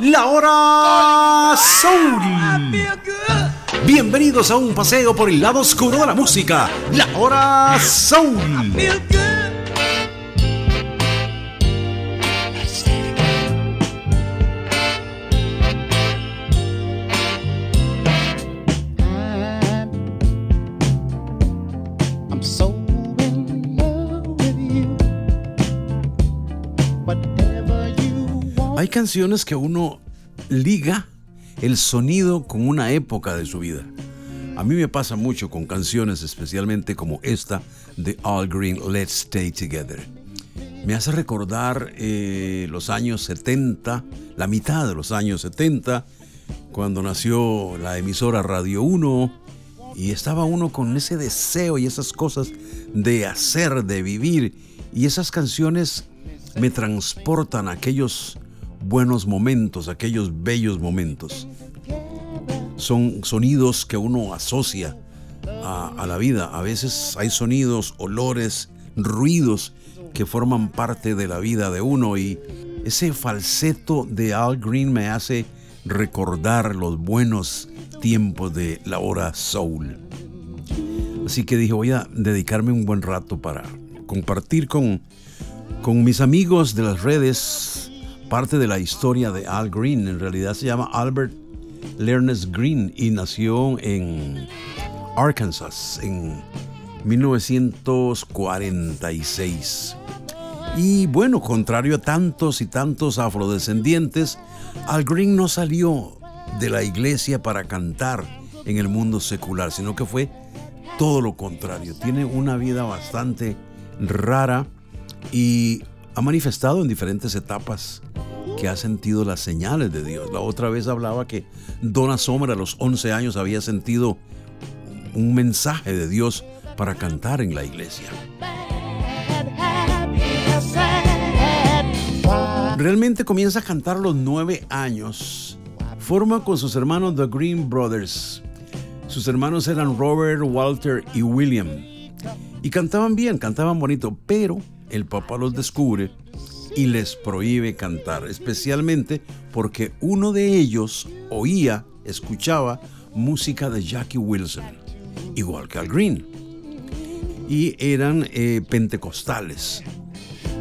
La hora Soul. Bienvenidos a un paseo por el lado oscuro de la música. La hora Soul. Hay canciones que uno liga el sonido con una época de su vida. A mí me pasa mucho con canciones, especialmente como esta de All Green, Let's Stay Together. Me hace recordar eh, los años 70, la mitad de los años 70, cuando nació la emisora Radio 1 y estaba uno con ese deseo y esas cosas de hacer, de vivir. Y esas canciones me transportan a aquellos buenos momentos, aquellos bellos momentos. Son sonidos que uno asocia a, la vida. A veces hay sonidos, olores, ruidos que forman parte de la vida de uno y ese falseto de Al Green me hace recordar los buenos tiempos de la hora soul. Así que dije, voy a dedicarme un buen rato para compartir con, con mis amigos de las redes parte de la historia de Al Green. En realidad se llama Albert Lernes Green y nació en Arkansas en 1946. Y bueno, contrario a tantos y tantos afrodescendientes, Al Green no salió de la iglesia para cantar en el mundo secular, sino que fue todo lo contrario. Tiene una vida bastante rara y ha manifestado en diferentes etapas que ha sentido las señales de Dios. La otra vez hablaba que Donna Summer a los 11 años había sentido un mensaje de Dios para cantar en la iglesia. Realmente comienza a cantar a los 9 años. Forma con sus hermanos The Green Brothers. Sus hermanos eran Robert, Walter y William. Y cantaban bien, cantaban bonito, pero el papá los descubre y les prohíbe cantar, especialmente porque uno de ellos oía, escuchaba música de Jackie Wilson, igual que Al Green. Y eran eh, pentecostales,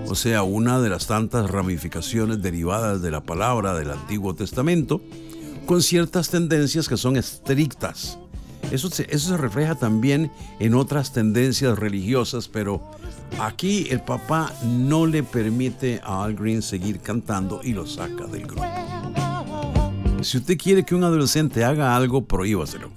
o sea, una de las tantas ramificaciones derivadas de la palabra del Antiguo Testamento, con ciertas tendencias que son estrictas. Eso se refleja también en otras tendencias religiosas, pero Aquí el papá no le permite a Al Green seguir cantando y lo saca del grupo. Si usted quiere que un adolescente haga algo, prohíbaselo.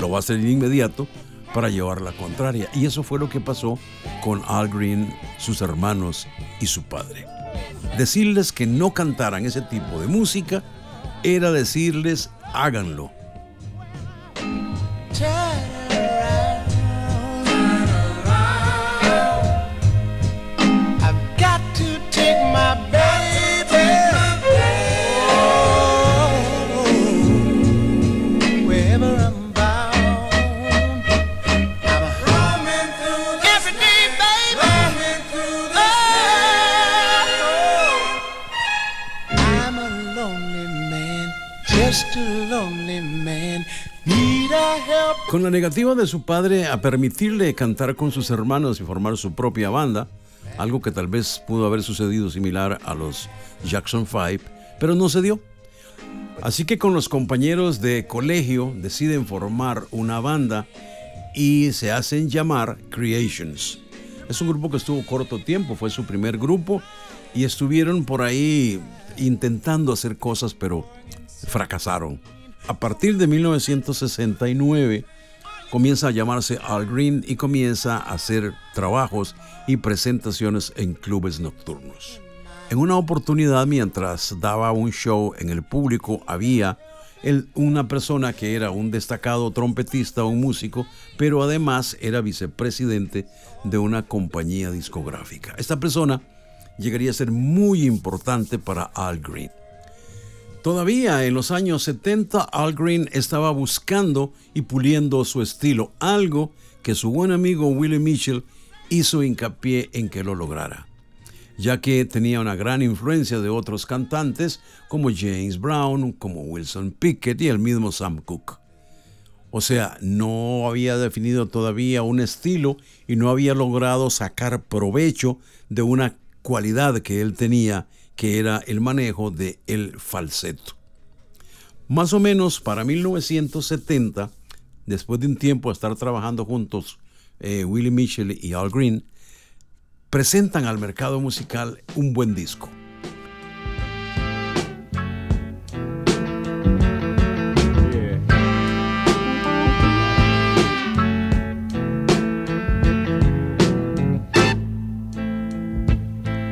Lo va a hacer de inmediato para llevar la contraria. Y eso fue lo que pasó con Al Green, sus hermanos y su padre. Decirles que no cantaran ese tipo de música era decirles háganlo Con la negativa de su padre a permitirle cantar con sus hermanos y formar su propia banda, algo que tal vez pudo haber sucedido similar a los Jackson Five, pero no se dio. Así que con los compañeros de colegio deciden formar una banda y se hacen llamar Creations. Es un grupo que estuvo corto tiempo, fue su primer grupo y estuvieron por ahí intentando hacer cosas, pero fracasaron. A partir de 1969 comienza a llamarse Al Green y comienza a hacer trabajos y presentaciones en clubes nocturnos. En una oportunidad, mientras daba un show en el público, había una persona que era un destacado trompetista, un músico, pero además era vicepresidente de una compañía discográfica. Esta persona llegaría a ser muy importante para Al Green. Todavía en los años 70, Al Green estaba buscando y puliendo su estilo, algo que su buen amigo Willie Mitchell hizo hincapié en que lo lograra. ya que tenía una gran influencia de otros cantantes como James Brown, como Wilson Pickett y el mismo Sam Cooke. O sea, no había definido todavía un estilo y no había logrado sacar provecho de una cualidad que él tenía, que era el manejo de el falseto. Más o menos para 1970, después de un tiempo de estar trabajando juntos, eh, Willie Mitchell y Al Green, presentan al mercado musical un buen disco.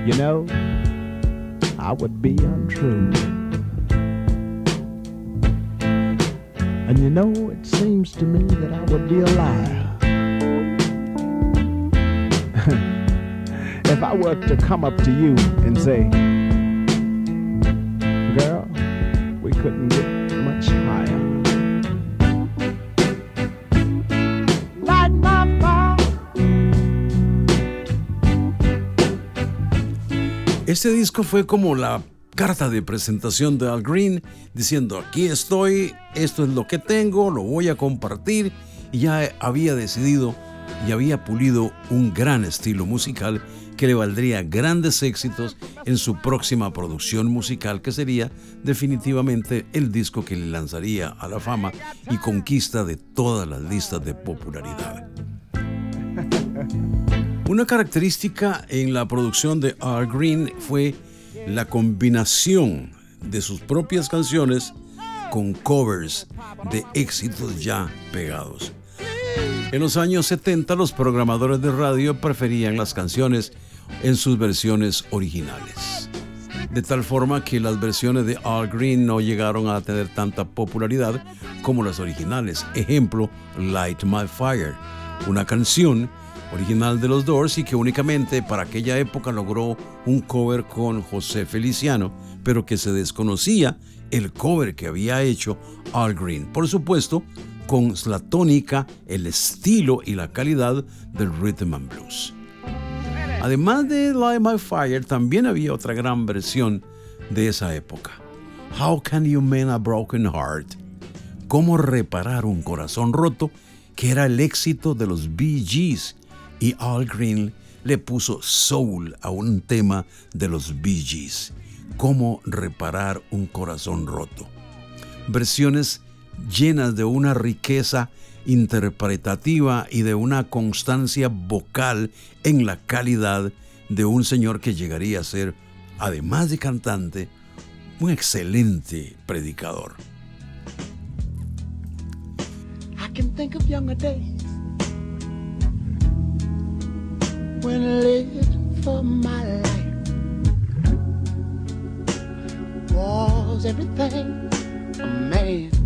You know, I would be untrue. And you know, it seems to me that I would be a liar. if I were to come up to you and say, Este disco fue como la carta de presentación de Al Green diciendo aquí estoy, esto es lo que tengo, lo voy a compartir y ya había decidido y había pulido un gran estilo musical que le valdría grandes éxitos en su próxima producción musical que sería definitivamente el disco que le lanzaría a la fama y conquista de todas las listas de popularidad. Una característica en la producción de Al Green fue la combinación de sus propias canciones con covers de éxitos ya pegados. En los años 70 los programadores de radio preferían las canciones en sus versiones originales. De tal forma que las versiones de Al Green no llegaron a tener tanta popularidad como las originales. Ejemplo, Light My Fire, una canción original de los Doors y que únicamente para aquella época logró un cover con José Feliciano, pero que se desconocía el cover que había hecho Al Green. Por supuesto, con la tónica, el estilo y la calidad del rhythm and blues. Además de Light My Fire, también había otra gran versión de esa época. How Can You Mend a Broken Heart? ¿Cómo reparar un corazón roto? Que era el éxito de los Bee Gees y Al Green le puso soul a un tema de los Bee Gees. Cómo reparar un corazón roto. Versiones llenas de una riqueza interpretativa y de una constancia vocal en la calidad de un señor que llegaría a ser, además de cantante, un excelente predicador. I can think of when lived for my life. Was everything a man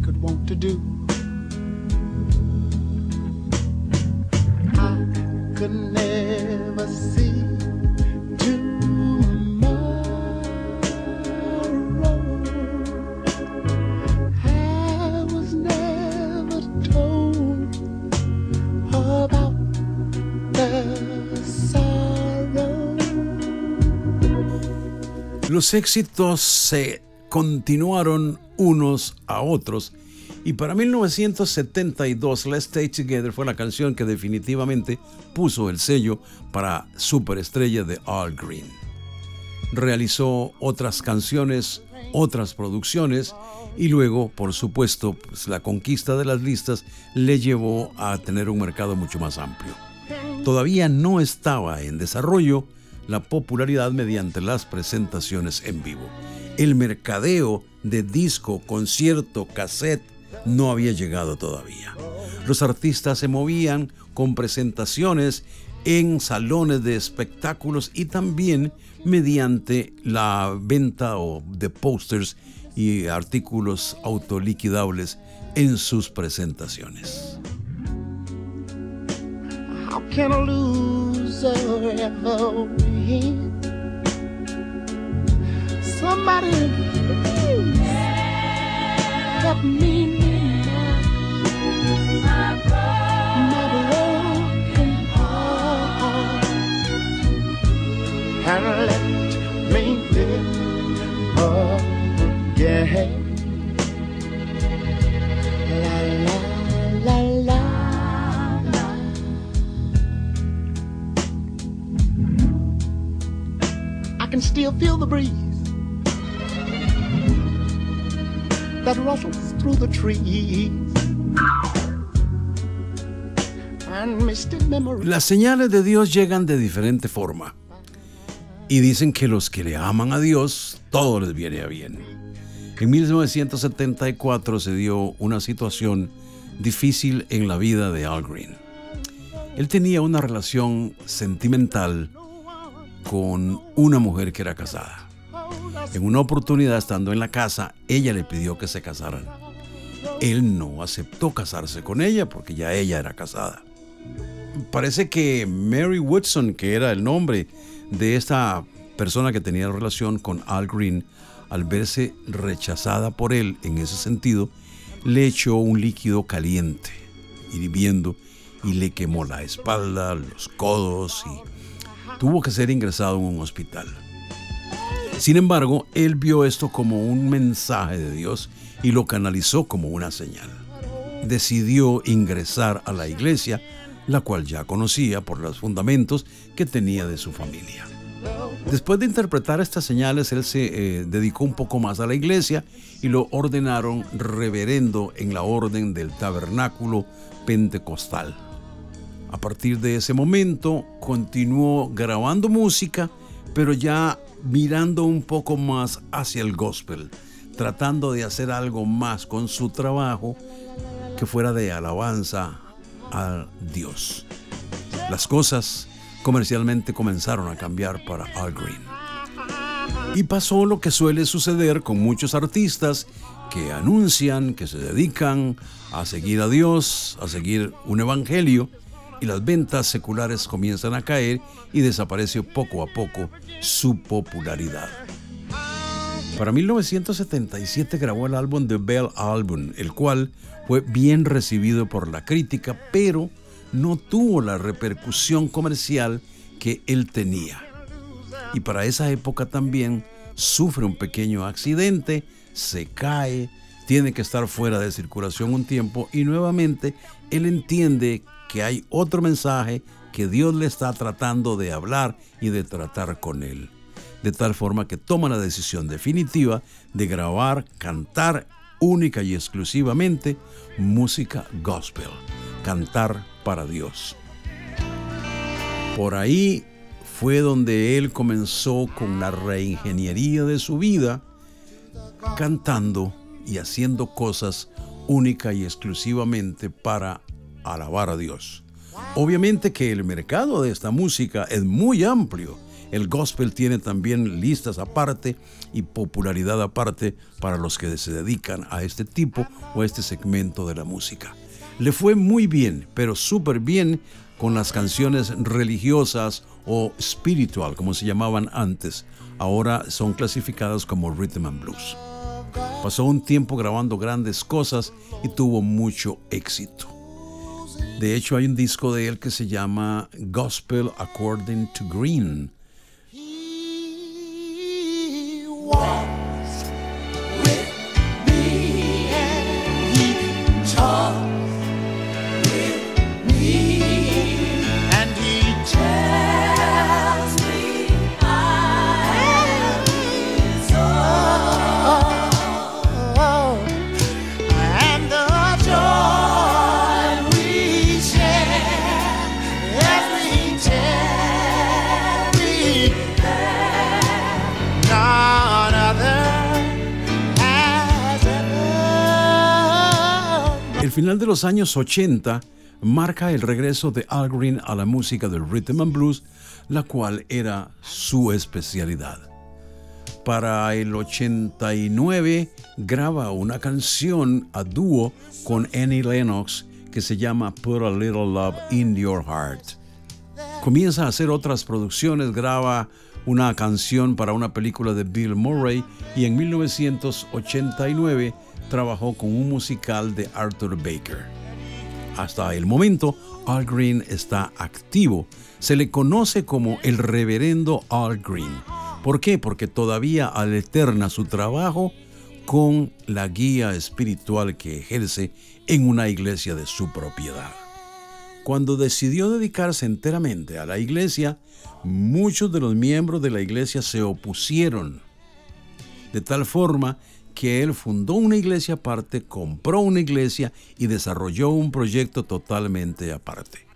Los éxitos se continuaron unos a otros y para 1972 Let's Stay Together fue la canción que definitivamente puso el sello para superestrella de Al Green. Realizó otras canciones, otras producciones y luego, por supuesto, pues, la conquista de las listas le llevó a tener un mercado mucho más amplio. Todavía no estaba en desarrollo la popularidad mediante las presentaciones en vivo. El mercadeo de disco, concierto, cassette no había llegado todavía. Los artistas se movían con presentaciones en salones de espectáculos y también mediante la venta de posters y artículos autoliquidables en sus presentaciones. Win? Somebody please help me mend my broken heart. and let me live Las señales de Dios llegan de diferente forma. Y dicen que los que le aman a Dios, todo les viene a bien. En 1974 se dio una situación difícil en la vida de Al Green. Él tenía una relación sentimental con una mujer que era casada. En una oportunidad, estando en la casa, ella le pidió que se casaran. Él no aceptó casarse con ella porque ya ella era casada. Parece que Mary Woodson, que era el nombre de esta persona que tenía relación con Al Green, al verse rechazada por él en ese sentido, le echó un líquido caliente, hirviendo, y le quemó la espalda, los codos y tuvo que ser ingresado en un hospital. Sin embargo, él vio esto como un mensaje de Dios y lo canalizó como una señal. Decidió ingresar a la iglesia, la cual ya conocía por los fundamentos que tenía de su familia. Después de interpretar estas señales, él se eh, dedicó un poco más a la iglesia y lo ordenaron reverendo en la orden del tabernáculo pentecostal. A partir de ese momento continuó grabando música, pero ya mirando un poco más hacia el gospel, tratando de hacer algo más con su trabajo que fuera de alabanza a Dios. Las cosas comercialmente comenzaron a cambiar para Al Green. Y pasó lo que suele suceder con muchos artistas que anuncian que se dedican a seguir a Dios, a seguir un evangelio, y las ventas seculares comienzan a caer y desaparece poco a poco su popularidad. Para 1977 grabó el álbum The Bell Album, el cual fue bien recibido por la crítica, pero no tuvo la repercusión comercial que él tenía. Y para esa época también sufre un pequeño accidente, se cae, tiene que estar fuera de circulación un tiempo y nuevamente él entiende que hay otro mensaje que Dios le está tratando de hablar y de tratar con él. De tal forma que toma la decisión definitiva de grabar, cantar única y exclusivamente música gospel, cantar para Dios. Por ahí fue donde él comenzó con la reingeniería de su vida, cantando y haciendo cosas única y exclusivamente para alabar a Dios. Obviamente que el mercado de esta música es muy amplio. El gospel tiene también listas aparte y popularidad aparte para los que se dedican a este tipo o a este segmento de la música. Le fue muy bien, pero súper bien con las canciones religiosas o spiritual, como se llamaban antes. Ahora son clasificadas como rhythm and blues. Pasó un tiempo grabando grandes cosas y tuvo mucho éxito. De hecho, hay un disco de él que se llama Gospel According to Green. Los años 80 marca el regreso de Al Green a la música del rhythm and blues, la cual era su especialidad. Para el 89 graba una canción a dúo con Annie Lennox que se llama Put a Little Love in Your Heart. Comienza a hacer otras producciones, graba una canción para una película de Bill Murray y en 1989 trabajó con un musical de Arthur Baker. hasta el momento, Al Green está activo. Se le conoce como el reverendo Al Green. ¿Por qué? Porque todavía alterna su trabajo con la guía espiritual que ejerce en una iglesia de su propiedad. Cuando decidió dedicarse enteramente a la iglesia, muchos de los miembros de la iglesia se opusieron, de tal forma que él fundó una iglesia aparte, compró una iglesia y desarrolló un proyecto totalmente aparte.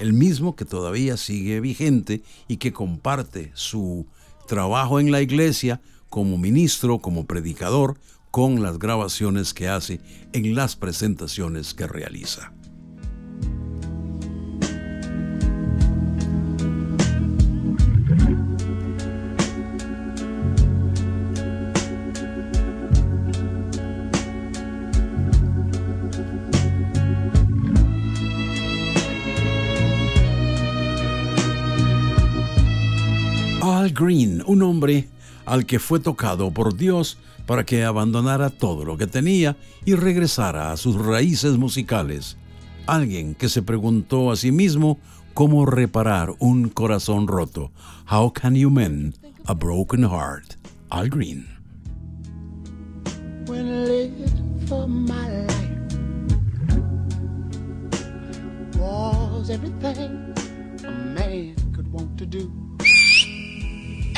El mismo que todavía sigue vigente y que comparte su trabajo en la iglesia como ministro, como predicador, con las grabaciones que hace en las presentaciones que realiza. Green, un hombre al que fue tocado por Dios para que abandonara todo lo que tenía y regresara a sus raíces musicales. Alguien que se preguntó a sí mismo cómo reparar un corazón roto. How can you mend a broken heart? Al Green. everything a man could want to do.